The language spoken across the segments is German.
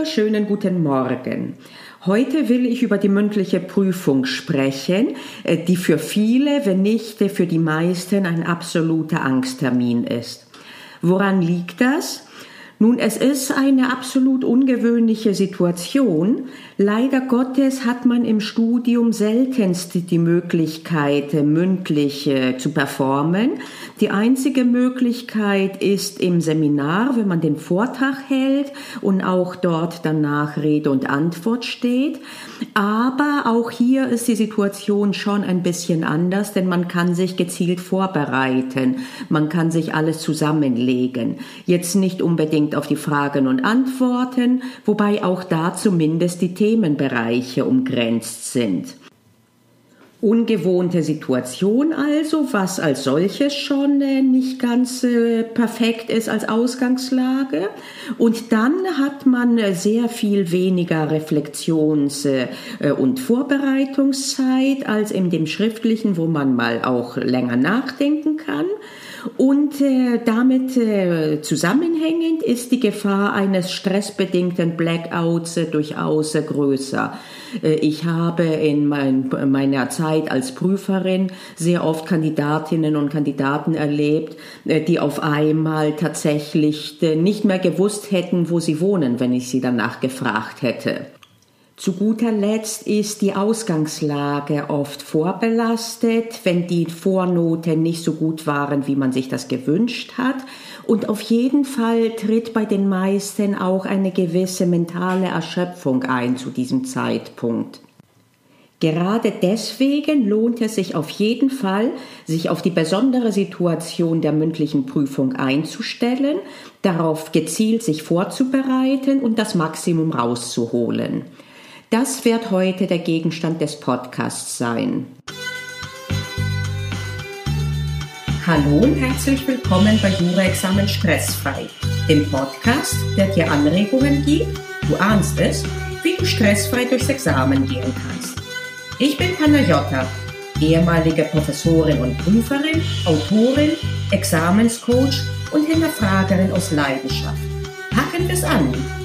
wunderschönen guten Morgen. Heute will ich über die mündliche Prüfung sprechen, äh, die für viele, wenn nicht für die meisten, ein absoluter Angsttermin ist. Woran liegt das? Nun, es ist eine absolut ungewöhnliche Situation. Leider Gottes hat man im Studium seltenst die Möglichkeit, mündlich zu performen. Die einzige Möglichkeit ist im Seminar, wenn man den Vortrag hält und auch dort danach Rede und Antwort steht. Aber auch hier ist die Situation schon ein bisschen anders, denn man kann sich gezielt vorbereiten. Man kann sich alles zusammenlegen. Jetzt nicht unbedingt auf die Fragen und Antworten, wobei auch da zumindest die Themenbereiche umgrenzt sind. Ungewohnte Situation also, was als solches schon äh, nicht ganz äh, perfekt ist als Ausgangslage. Und dann hat man äh, sehr viel weniger Reflexions- und Vorbereitungszeit als in dem schriftlichen, wo man mal auch länger nachdenken kann. Und äh, damit äh, zusammenhängend ist die Gefahr eines stressbedingten Blackouts äh, durchaus äh, größer. Äh, ich habe in mein, meiner Zeit als Prüferin sehr oft Kandidatinnen und Kandidaten erlebt, äh, die auf einmal tatsächlich nicht mehr gewusst hätten, wo sie wohnen, wenn ich sie danach gefragt hätte. Zu guter Letzt ist die Ausgangslage oft vorbelastet, wenn die Vornoten nicht so gut waren, wie man sich das gewünscht hat. Und auf jeden Fall tritt bei den meisten auch eine gewisse mentale Erschöpfung ein zu diesem Zeitpunkt. Gerade deswegen lohnt es sich auf jeden Fall, sich auf die besondere Situation der mündlichen Prüfung einzustellen, darauf gezielt sich vorzubereiten und das Maximum rauszuholen. Das wird heute der Gegenstand des Podcasts sein. Hallo und herzlich willkommen bei Jura-Examen Stressfrei, dem Podcast, der dir Anregungen gibt, du ahnst es, wie du stressfrei durchs Examen gehen kannst. Ich bin Panayota, ehemalige Professorin und Prüferin, Autorin, Examenscoach und Hinterfragerin aus Leidenschaft. Packen wir es an!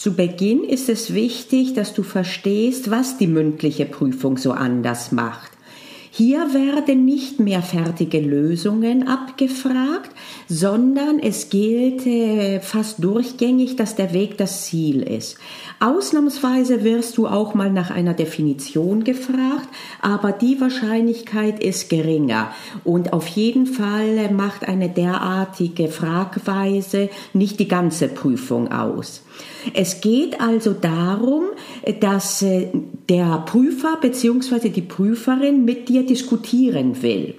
Zu Beginn ist es wichtig, dass du verstehst, was die mündliche Prüfung so anders macht. Hier werden nicht mehr fertige Lösungen abgefragt, sondern es gilt äh, fast durchgängig, dass der Weg das Ziel ist. Ausnahmsweise wirst du auch mal nach einer Definition gefragt, aber die Wahrscheinlichkeit ist geringer und auf jeden Fall macht eine derartige Fragweise nicht die ganze Prüfung aus. Es geht also darum, dass äh, der Prüfer bzw. die Prüferin mit dir diskutieren will.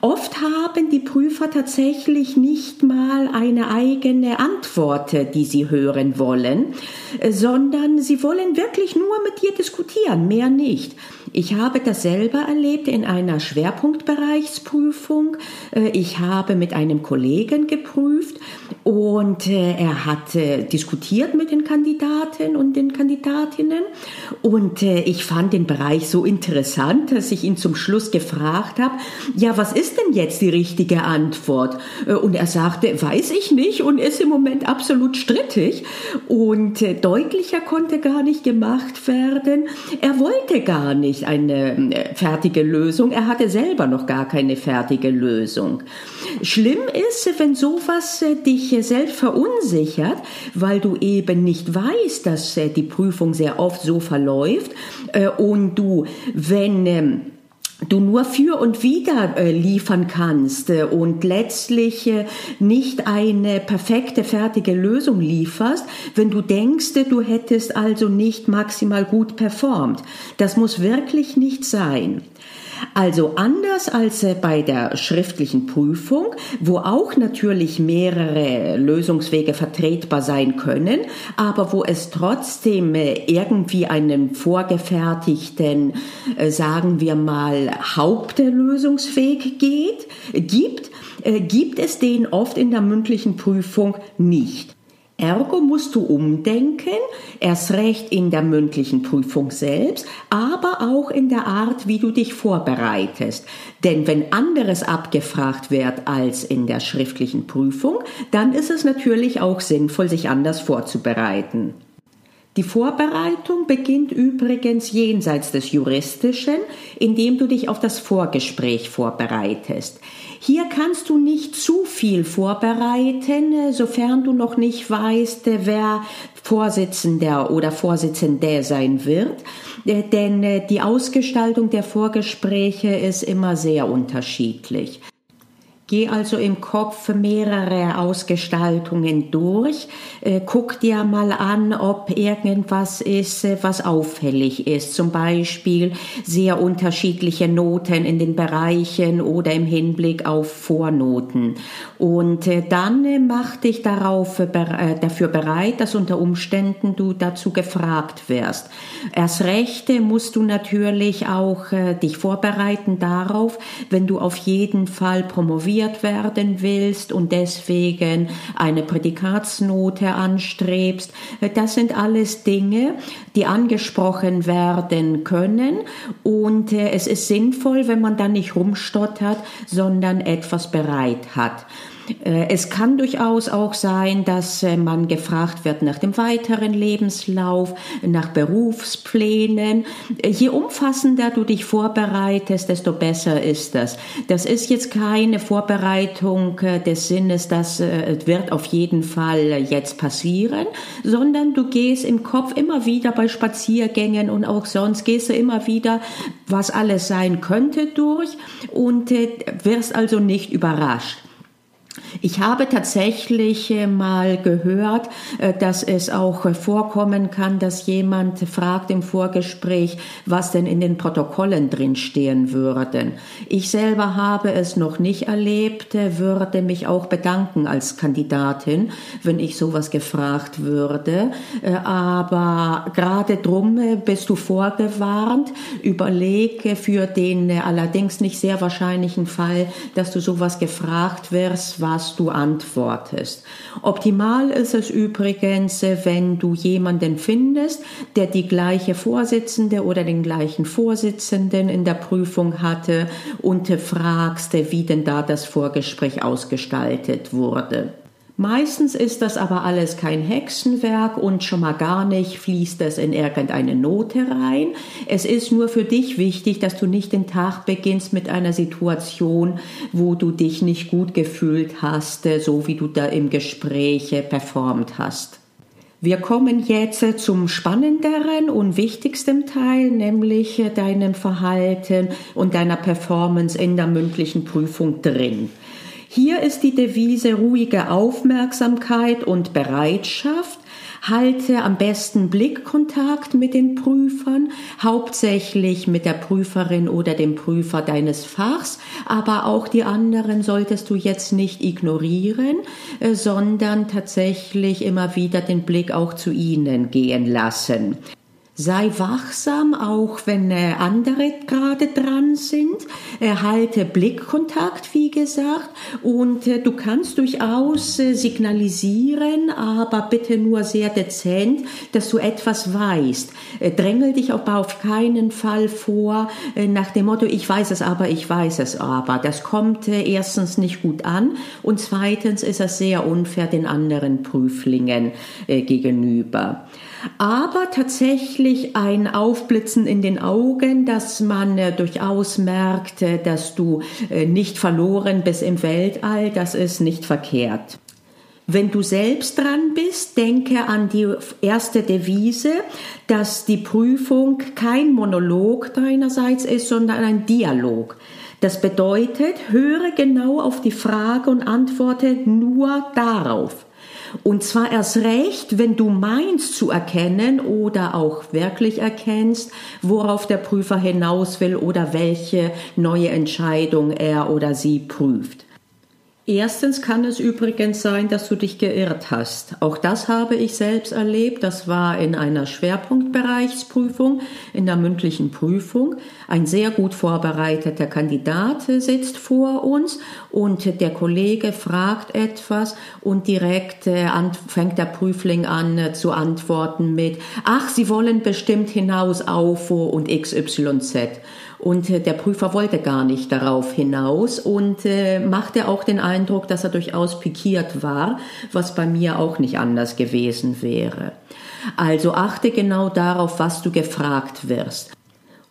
Oft haben die Prüfer tatsächlich nicht mal eine eigene Antwort, die sie hören wollen, sondern sie wollen wirklich nur mit dir diskutieren, mehr nicht. Ich habe das selber erlebt in einer Schwerpunktbereichsprüfung. Äh, ich habe mit einem Kollegen geprüft und äh, er hat diskutiert mit den Kandidaten und den Kandidatinnen und äh, ich fand den Bereich so interessant, dass ich ihn zum Schluss gefragt habe, ja, was ist denn jetzt die richtige Antwort? Und er sagte, weiß ich nicht und ist im Moment absolut strittig und deutlicher konnte gar nicht gemacht werden. Er wollte gar nicht nicht eine äh, fertige Lösung. Er hatte selber noch gar keine fertige Lösung. Schlimm ist, wenn sowas äh, dich selbst verunsichert, weil du eben nicht weißt, dass äh, die Prüfung sehr oft so verläuft und du, wenn ähm, du nur für und wieder äh, liefern kannst äh, und letztlich äh, nicht eine perfekte, fertige Lösung lieferst, wenn du denkst, du hättest also nicht maximal gut performt. Das muss wirklich nicht sein. Also anders als äh, bei der schriftlichen Prüfung, wo auch natürlich mehrere Lösungswege vertretbar sein können, aber wo es trotzdem äh, irgendwie einen vorgefertigten, äh, sagen wir mal, Hauptlösungsweg geht, gibt, gibt es den oft in der mündlichen Prüfung nicht. Ergo musst du umdenken, erst recht in der mündlichen Prüfung selbst, aber auch in der Art, wie du dich vorbereitest. Denn wenn anderes abgefragt wird als in der schriftlichen Prüfung, dann ist es natürlich auch sinnvoll, sich anders vorzubereiten. Die Vorbereitung beginnt übrigens jenseits des Juristischen, indem du dich auf das Vorgespräch vorbereitest. Hier kannst du nicht zu viel vorbereiten, sofern du noch nicht weißt, wer Vorsitzender oder Vorsitzende sein wird, denn die Ausgestaltung der Vorgespräche ist immer sehr unterschiedlich. Geh also im Kopf mehrere Ausgestaltungen durch. Äh, guck dir mal an, ob irgendwas ist, äh, was auffällig ist. Zum Beispiel sehr unterschiedliche Noten in den Bereichen oder im Hinblick auf Vornoten. Und äh, dann mach dich darauf, dafür bereit, dass unter Umständen du dazu gefragt wirst. Erst recht musst du natürlich auch dich vorbereiten darauf, wenn du auf jeden Fall promovierst promoviert werden willst und deswegen eine Prädikatsnote anstrebst. Das sind alles Dinge, die angesprochen werden können und äh, es ist sinnvoll, wenn man dann nicht rumstottert, sondern etwas bereit hat. Äh, es kann durchaus auch sein, dass äh, man gefragt wird nach dem weiteren Lebenslauf, nach Berufsplänen. Äh, je umfassender du dich vorbereitest, desto besser ist das. Das ist jetzt keine Vorbereitung des Sinnes, das wird auf jeden Fall jetzt passieren, sondern du gehst im Kopf immer wieder bei Spaziergängen und auch sonst gehst du immer wieder, was alles sein könnte durch und wirst also nicht überrascht. Ich habe tatsächlich äh, mal gehört, äh, dass es auch äh, vorkommen kann, dass jemand fragt im Vorgespräch, was denn in den Protokollen drin stehen würden. Ich selber habe es noch nicht erlebt, würde mich auch bedanken als Kandidatin, wenn ich sowas gefragt würde. Aber gerade drum bist du vorgewarnt. Überlege für den allerdings nicht sehr wahrscheinlichen Fall, dass du sowas gefragt wirst, was du antwortest. Optimal ist es übrigens, wenn du jemanden findest, der die gleiche Vorsitzende oder den gleichen Vorsitzenden in der Prüfung hatte und fragst, wie denn da das Vorgespräch ausgestaltet wurde. Meistens ist das aber alles kein Hexenwerk und schon mal gar nicht fließt es in irgendeine Note rein. Es ist nur für dich wichtig, dass du nicht den Tag beginnst mit einer Situation, wo du dich nicht gut gefühlt hast, so wie du da im Gespräch performt hast. Wir kommen jetzt zum spannenderen und wichtigsten Teil, nämlich deinem Verhalten und deiner Performance in der mündlichen Prüfung drin. Hier ist die Devise ruhige Aufmerksamkeit und Bereitschaft. Halte am besten Blickkontakt mit den Prüfern, hauptsächlich mit der Prüferin oder dem Prüfer deines Fachs, aber auch die anderen solltest du jetzt nicht ignorieren, äh, sondern tatsächlich immer wieder den Blick auch zu ihnen gehen lassen. Sei wachsam, auch wenn äh, andere gerade dran sind. Erhalte Blickkontakt, wie gesagt. Und äh, du kannst durchaus äh, signalisieren, aber bitte nur sehr dezent, dass du etwas weißt. Drängel dich aber auf keinen Fall vor nach dem Motto, ich weiß es aber, ich weiß es aber. Das kommt erstens nicht gut an und zweitens ist es sehr unfair den anderen Prüflingen gegenüber aber tatsächlich ein Aufblitzen in den Augen, dass man äh, durchaus merkt, dass du äh, nicht verloren bist im Weltall, das ist nicht verkehrt. Wenn du selbst dran bist, denke an die erste Devise, dass die Prüfung kein Monolog deinerseits ist, sondern ein Dialog. Das bedeutet, höre genau auf die Frage und antworte nur darauf. Und zwar erst recht, wenn du meinst zu erkennen oder auch wirklich erkennst, worauf der Prüfer hinaus will oder welche neue Entscheidung er oder sie prüft. Erstens kann es übrigens sein, dass du dich geirrt hast. Auch das habe ich selbst erlebt. Das war in einer Schwerpunktbereichsprüfung, in der mündlichen Prüfung. Ein sehr gut vorbereiteter Kandidat sitzt vor uns und der Kollege fragt etwas und direkt äh, fängt der Prüfling an äh, zu antworten mit, ach, Sie wollen bestimmt hinaus auf und XYZ. Und äh, der Prüfer wollte gar nicht darauf hinaus und äh, machte auch den Eindruck, dass er durchaus pikiert war, was bei mir auch nicht anders gewesen wäre. Also achte genau darauf, was du gefragt wirst.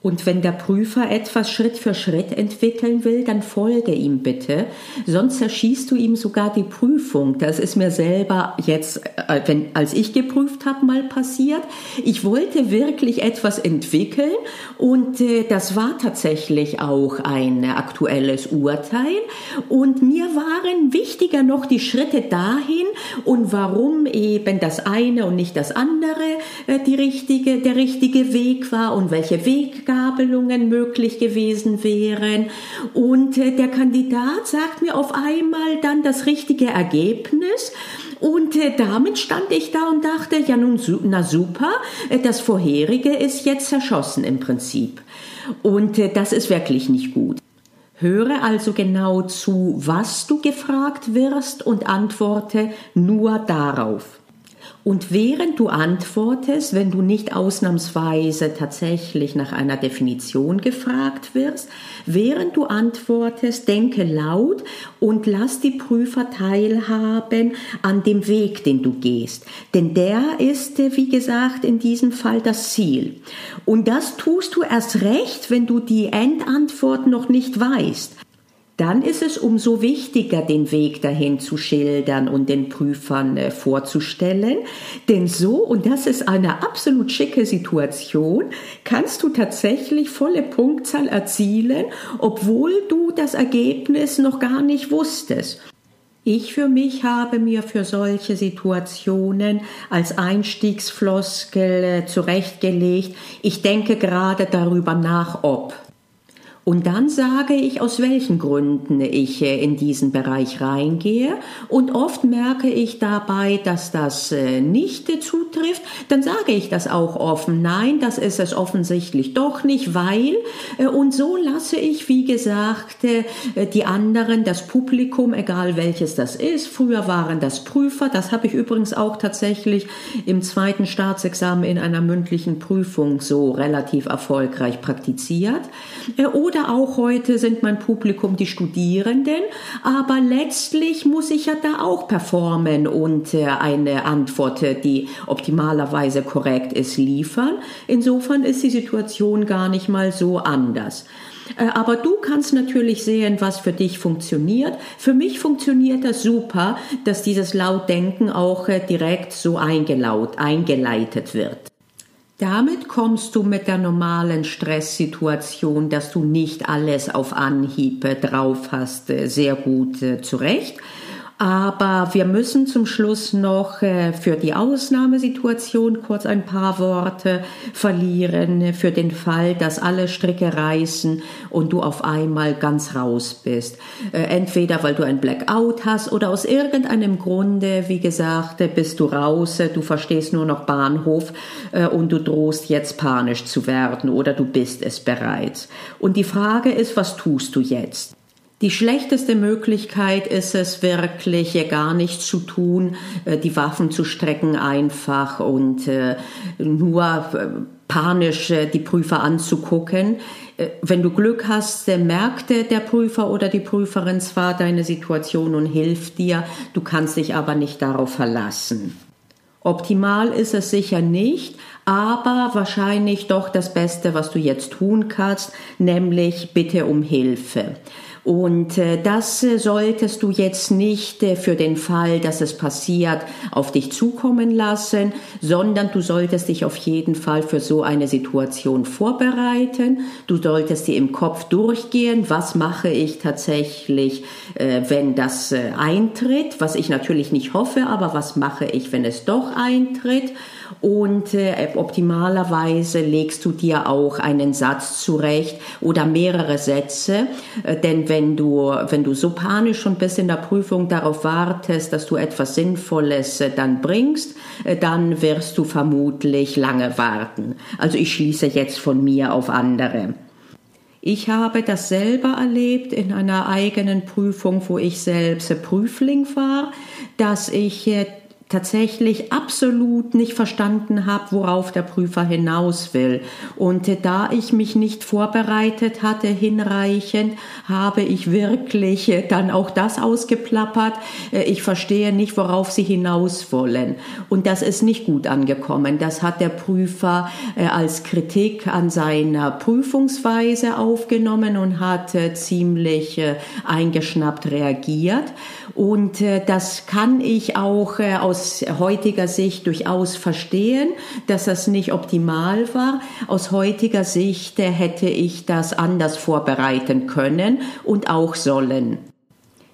Und wenn der Prüfer etwas Schritt für Schritt entwickeln will, dann folge ihm bitte. Sonst zerschießt du ihm sogar die Prüfung. Das ist mir selber jetzt, äh, wenn, als ich geprüft habe, mal passiert. Ich wollte wirklich etwas entwickeln und äh, das war tatsächlich auch ein aktuelles Urteil. Und mir waren wichtiger noch die Schritte dahin und warum eben das eine und nicht das andere äh, die richtige, der richtige Weg war und welche Weg Gabelungen möglich gewesen wären. Und äh, der Kandidat sagt mir auf einmal dann das richtige Ergebnis. Und äh, damit stand ich da und dachte, ja nun, na super, äh, das vorherige ist jetzt zerschossen im Prinzip. Und das ist wirklich nicht gut. Höre also genau zu, was du gefragt wirst und antworte nur darauf. Und während du antwortest, wenn du nicht ausnahmsweise tatsächlich nach einer Definition gefragt wirst, während du antwortest, denke laut und lass die Prüfer teilhaben an dem Weg, den du gehst. Denn der ist, äh, wie gesagt, in diesem Fall das Ziel. Und das tust du erst recht, wenn du die Endantwort noch nicht weißt dann ist es umso wichtiger, den Weg dahin zu schildern und den Prüfern äh, vorzustellen. Denn so, und das ist eine absolut schicke Situation, kannst du tatsächlich volle Punktzahl erzielen, obwohl du das Ergebnis noch gar nicht wusstest. Ich für mich habe mir für solche Situationen als Einstiegsfloskel äh, zurechtgelegt, ich denke gerade darüber nach, ob. Und dann sage ich, aus welchen Gründen ich äh, in diesen Bereich reingehe. Und oft merke ich dabei, dass das äh, nicht zutrifft. Dann sage ich das auch offen. Nein, das ist es offensichtlich doch nicht, weil. Äh, und so lasse ich, wie gesagt, die anderen, das Publikum, egal welches das ist. Früher waren das Prüfer. Das habe ich übrigens auch tatsächlich im zweiten Staatsexamen in einer mündlichen Prüfung so relativ erfolgreich praktiziert. Oder oder auch heute sind mein Publikum die Studierenden, aber letztlich muss ich ja da auch performen und äh, eine Antwort, äh, die optimalerweise korrekt ist, liefern. Insofern ist die Situation gar nicht mal so anders. Äh, aber du kannst natürlich sehen, was für dich funktioniert. Für mich funktioniert das super, dass dieses Lautdenken auch direkt so eingeleitet wird. Damit kommst du mit der normalen Stresssituation, dass du nicht alles auf Anhieb drauf hast, äh, sehr gut äh, zurecht. Aber wir müssen zum Schluss noch äh, für die Ausnahmesituation kurz ein paar Worte verlieren, für den Fall, dass alle Stricke reißen und du auf einmal ganz raus bist. Äh, entweder weil du ein Blackout hast oder aus irgendeinem Grunde, wie gesagt, bist du raus, du verstehst nur noch Bahnhof äh, und du drohst jetzt panisch zu werden oder du bist es bereits. Und die Frage ist, was tust du jetzt? Die schlechteste Möglichkeit ist es wirklich gar nichts zu tun, äh, die Waffen zu strecken einfach und äh, nur äh, panisch die Prüfer anzugucken. Wenn du Glück hast, merkt der Prüfer oder die Prüferin zwar deine Situation und hilft dir, du kannst dich aber nicht darauf verlassen. Optimal ist es sicher nicht, aber wahrscheinlich doch das Beste, was du jetzt tun kannst, nämlich bitte um Hilfe. Und äh, das äh, solltest du jetzt nicht äh, für den Fall, dass es passiert, auf dich zukommen lassen, sondern du solltest dich auf jeden Fall für so eine Situation vorbereiten. Du solltest dir im Kopf durchgehen, was mache ich tatsächlich, wenn das eintritt, was ich natürlich nicht hoffe, aber was mache ich, wenn es doch eintritt und äh, optimalerweise legst du dir auch einen Satz zurecht oder mehrere Sätze, äh, denn wenn du, wenn du so panisch schon bist in der Prüfung darauf wartest, dass du etwas Sinnvolles äh, dann bringst, äh, dann wirst du vermutlich lange warten. Also ich schließe jetzt von mir auf andere. Ich habe das selber erlebt in einer eigenen Prüfung, wo ich selbst Prüfling war, dass ich äh, tatsächlich absolut nicht verstanden habe, worauf der Prüfer hinaus will. Und äh, da ich mich nicht vorbereitet hatte hinreichend, habe ich wirklich äh, dann auch das ausgeplappert. Äh, ich verstehe nicht, worauf sie hinaus wollen. Und das ist nicht gut angekommen. Das hat der Prüfer als Kritik an seiner Prüfungsweise aufgenommen und hat ziemlich eingeschnappt reagiert. Und das kann ich auch aus aus heutiger Sicht durchaus verstehen, dass das nicht optimal war. Aus heutiger Sicht hätte ich das anders vorbereiten können und auch sollen.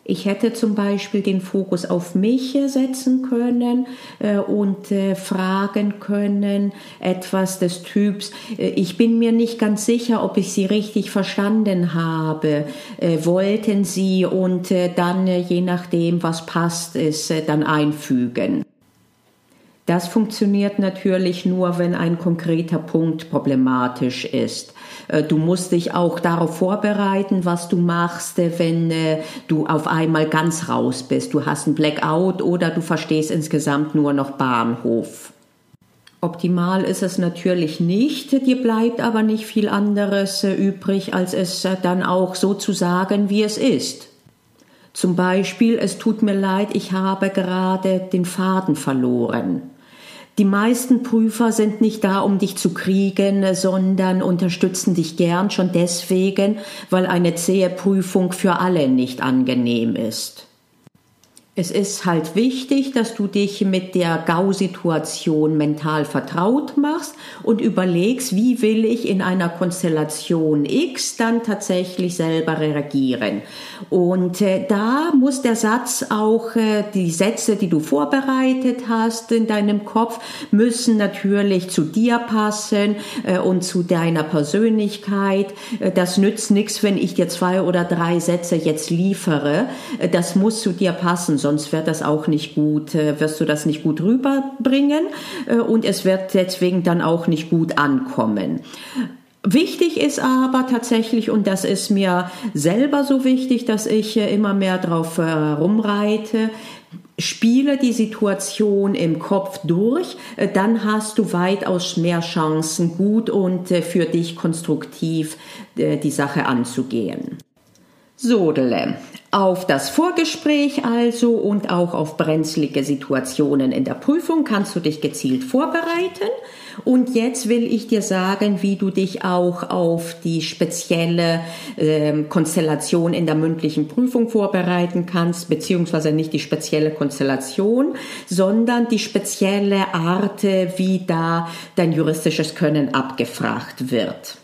Ich hätte zum Beispiel den Fokus auf mich setzen können äh, und äh, fragen können, etwas des Typs, äh, ich bin mir nicht ganz sicher, ob ich Sie richtig verstanden habe. Äh, wollten Sie und äh, dann, äh, je nachdem, was passt, es dann einfügen. Das funktioniert natürlich nur, wenn ein konkreter Punkt problematisch ist. Äh, du musst dich auch darauf vorbereiten, was du machst, äh, wenn äh, du auf einmal ganz raus bist. Du hast ein Blackout oder du verstehst insgesamt nur noch Bahnhof. Optimal ist es natürlich nicht, dir bleibt aber nicht viel anderes übrig, als es dann auch so zu sagen, wie es ist. Zum Beispiel, es tut mir leid, ich habe gerade den Faden verloren. Die meisten Prüfer sind nicht da, um dich zu kriegen, sondern unterstützen dich gern schon deswegen, weil eine zähe Prüfung für alle nicht angenehm ist. Es ist halt wichtig, dass du dich mit der GAU-Situation mental vertraut machst und überlegst, wie will ich in einer Konstellation X dann tatsächlich selber reagieren. Und äh, da muss der Satz auch, äh, die Sätze, die du vorbereitet hast in deinem Kopf, müssen natürlich zu dir passen äh, und zu deiner Persönlichkeit. Äh, das nützt nichts, wenn ich dir zwei oder drei Sätze jetzt liefere. Äh, das muss zu dir passen sonst wird das auch nicht gut, äh, wirst du das nicht gut rüberbringen äh, und es wird deswegen dann auch nicht gut ankommen. Wichtig ist aber tatsächlich, und das ist mir selber so wichtig, dass ich äh, immer mehr drauf rumreite, Spiele die Situation im Kopf durch, dann hast du weitaus mehr Chancen, gut und für dich konstruktiv die Sache anzugehen. Sodele. Auf das Vorgespräch also und auch auf brenzlige Situationen in der Prüfung kannst du dich gezielt vorbereiten. Und jetzt will ich dir sagen, wie du dich auch auf die spezielle äh, Konstellation in der mündlichen Prüfung vorbereiten kannst, beziehungsweise nicht die spezielle Konstellation, sondern die spezielle Art, wie da dein juristisches Können abgefragt wird.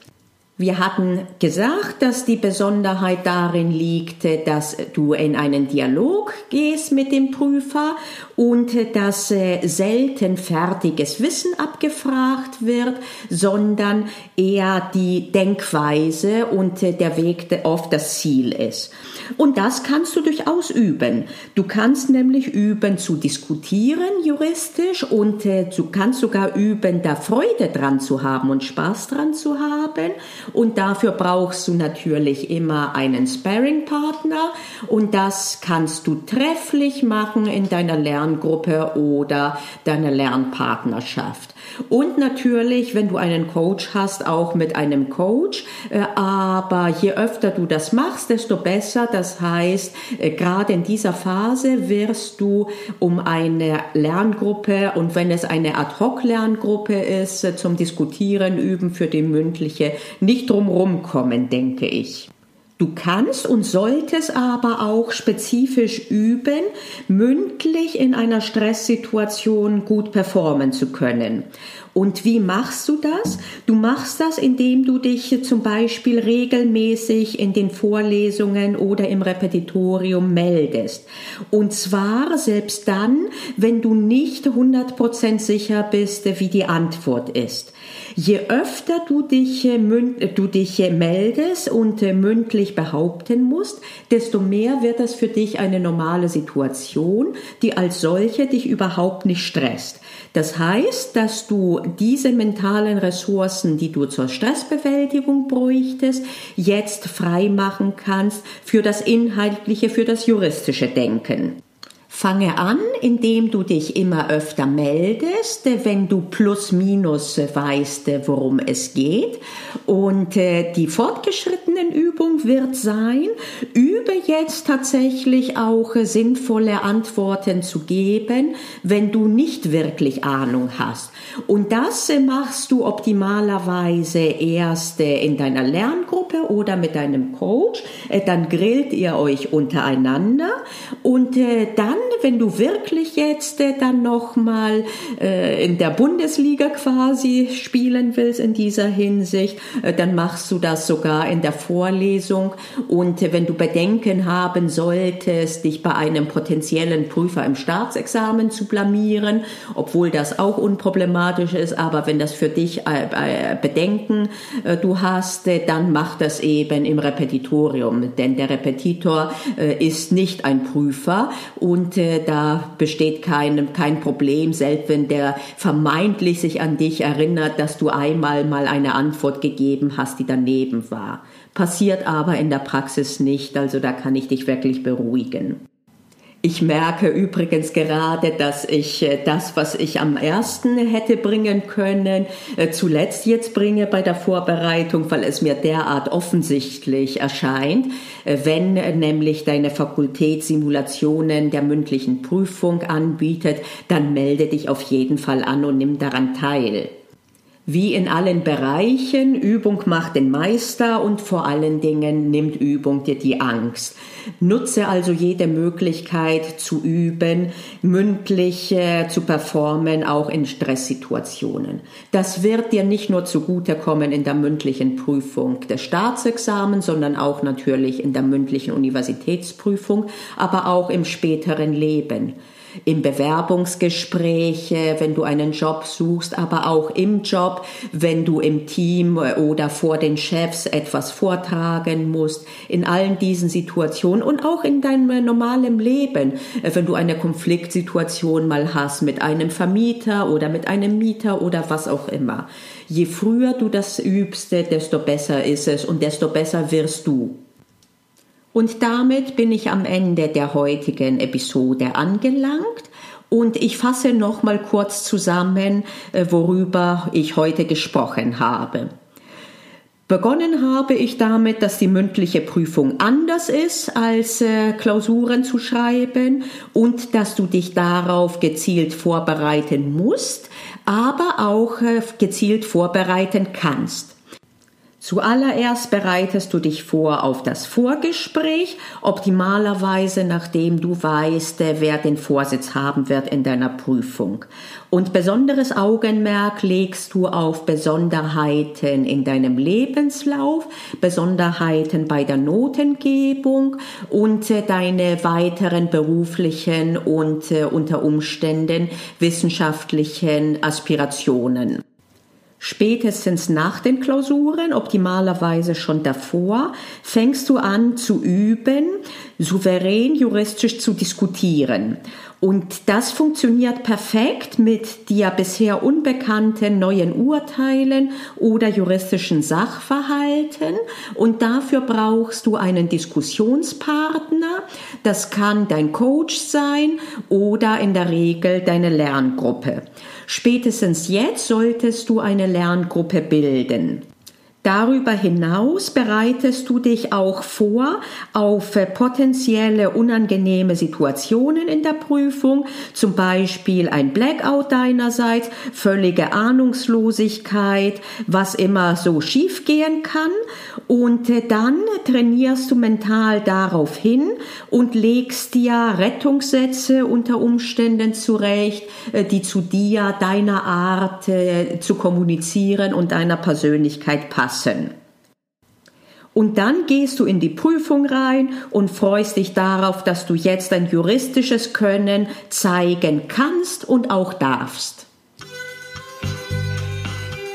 Wir hatten gesagt, dass die Besonderheit darin liegt, dass du in einen Dialog gehst mit dem Prüfer und dass äh, selten fertiges Wissen abgefragt wird, sondern eher die Denkweise und äh, der Weg oft das Ziel ist. Und das kannst du durchaus üben. Du kannst nämlich üben zu diskutieren juristisch und äh, du kannst sogar üben, da Freude dran zu haben und Spaß dran zu haben und dafür brauchst du natürlich immer einen Sparring-Partner und das kannst du trefflich machen in deiner Lerngruppe oder deiner Lernpartnerschaft. Und natürlich, wenn du einen Coach hast, auch mit einem Coach. Äh, aber je öfter du das machst, desto besser. Das heißt, äh, gerade in dieser Phase wirst du um eine Lerngruppe und wenn es eine Ad-Hoc-Lerngruppe ist, äh, zum Diskutieren üben für die mündliche, nicht drumherum kommen, denke ich. Du kannst und solltest aber auch spezifisch üben, mündlich in einer Stresssituation gut performen zu können. Und wie machst du das? Du machst das, indem du dich zum Beispiel regelmäßig in den Vorlesungen oder im Repetitorium meldest. Und zwar selbst dann, wenn du nicht 100% sicher bist, wie die Antwort ist. Je öfter du dich, äh, du dich äh, meldest und äh, mündlich behaupten musst, desto mehr wird das für dich eine normale Situation, die als solche dich überhaupt nicht stresst. Das heißt, dass du diese mentalen Ressourcen, die du zur Stressbewältigung bräuchtest, jetzt frei machen kannst für das inhaltliche, für das juristische Denken. Fange an, indem du dich immer öfter meldest, wenn du plus minus weißt, worum es geht. Und äh, die fortgeschrittenen Übung wird sein, übe jetzt tatsächlich auch sinnvolle Antworten zu geben, wenn du nicht wirklich Ahnung hast. Und das äh, machst du optimalerweise erst äh, in deiner Lerngruppe oder mit deinem Coach. Dann grillt ihr euch untereinander und dann wenn du wirklich jetzt äh, dann nochmal äh, in der Bundesliga quasi spielen willst in dieser Hinsicht, äh, dann machst du das sogar in der Vorlesung. Und äh, wenn du Bedenken haben solltest, dich bei einem potenziellen Prüfer im Staatsexamen zu blamieren, obwohl das auch unproblematisch ist, aber wenn das für dich äh, äh, Bedenken du hast, dann mach das eben im Repetitorium, denn der Repetitor ist nicht ein Prüfer und da besteht kein, kein Problem, selbst wenn der vermeintlich sich an dich erinnert, dass du einmal mal eine Antwort gegeben hast, die daneben war. Passiert aber in der Praxis nicht, also da kann ich dich wirklich beruhigen. Ich merke übrigens gerade, dass ich äh, das, was ich am ersten hätte bringen können, äh, zuletzt jetzt bringe bei der Vorbereitung, weil es mir derart offensichtlich erscheint. Äh, wenn nämlich deine Fakultät Simulationen der mündlichen Prüfung anbietet, dann melde dich auf jeden Fall an und nimm daran teil. Wie in allen Bereichen, Übung macht den Meister und vor allen Dingen nimmt Übung dir die Angst. Nutze also jede Möglichkeit zu üben, mündlich äh, zu performen, auch in Stresssituationen. Das wird dir nicht nur zugutekommen in der mündlichen Prüfung des Staatsexamens, sondern auch natürlich in der mündlichen Universitätsprüfung, aber auch im späteren Leben im Bewerbungsgespräch, wenn du einen Job suchst, aber auch im Job, wenn du im Team oder vor den Chefs etwas vortragen musst, in allen diesen Situationen und auch in deinem normalen Leben, wenn du eine Konfliktsituation mal hast mit einem Vermieter oder mit einem Mieter oder was auch immer. Je früher du das übst, desto besser ist es und desto besser wirst du. Und damit bin ich am Ende der heutigen Episode angelangt. Und ich fasse noch mal kurz zusammen, äh, worüber ich heute gesprochen habe. Begonnen habe ich damit, dass die mündliche Prüfung anders ist, als äh, Klausuren zu schreiben und dass du dich darauf gezielt vorbereiten musst, aber auch äh, gezielt vorbereiten kannst. Zuallererst bereitest du dich vor auf das Vorgespräch, optimalerweise nachdem du weißt, wer den Vorsitz haben wird in deiner Prüfung. Und besonderes Augenmerk legst du auf Besonderheiten in deinem Lebenslauf, Besonderheiten bei der Notengebung und äh, deine weiteren beruflichen und äh, unter Umständen wissenschaftlichen Aspirationen. Spätestens nach den Klausuren, optimalerweise schon davor, fängst du an zu üben, souverän juristisch zu diskutieren. Und das funktioniert perfekt mit dir bisher unbekannten neuen Urteilen oder juristischen Sachverhalten. Und dafür brauchst du einen Diskussionspartner. Das kann dein Coach sein oder in der Regel deine Lerngruppe. Spätestens jetzt solltest du eine Lerngruppe bilden. Darüber hinaus bereitest du dich auch vor auf äh, potenzielle unangenehme Situationen in der Prüfung, zum Beispiel ein Blackout deinerseits, völlige Ahnungslosigkeit, was immer so schiefgehen kann. Und äh, dann trainierst du mental darauf hin und legst dir Rettungssätze unter Umständen zurecht, äh, die zu dir, deiner Art zu kommunizieren und deiner Persönlichkeit passen lassen. Und dann gehst du in die Prüfung rein und freust dich darauf, dass du jetzt ein juristisches Können zeigen kannst und auch darfst.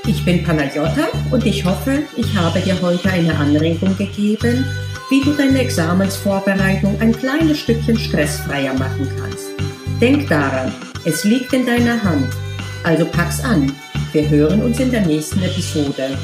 Ich bin Panagiotta und ich hoffe, ich habe dir heute eine Anregung gegeben, wie du deine Examensvorbereitung ein kleines Stückchen stressfreier machen kannst. Denk daran, es liegt in deiner Hand. Also pack's an. Wir hören uns in der nächsten Episode.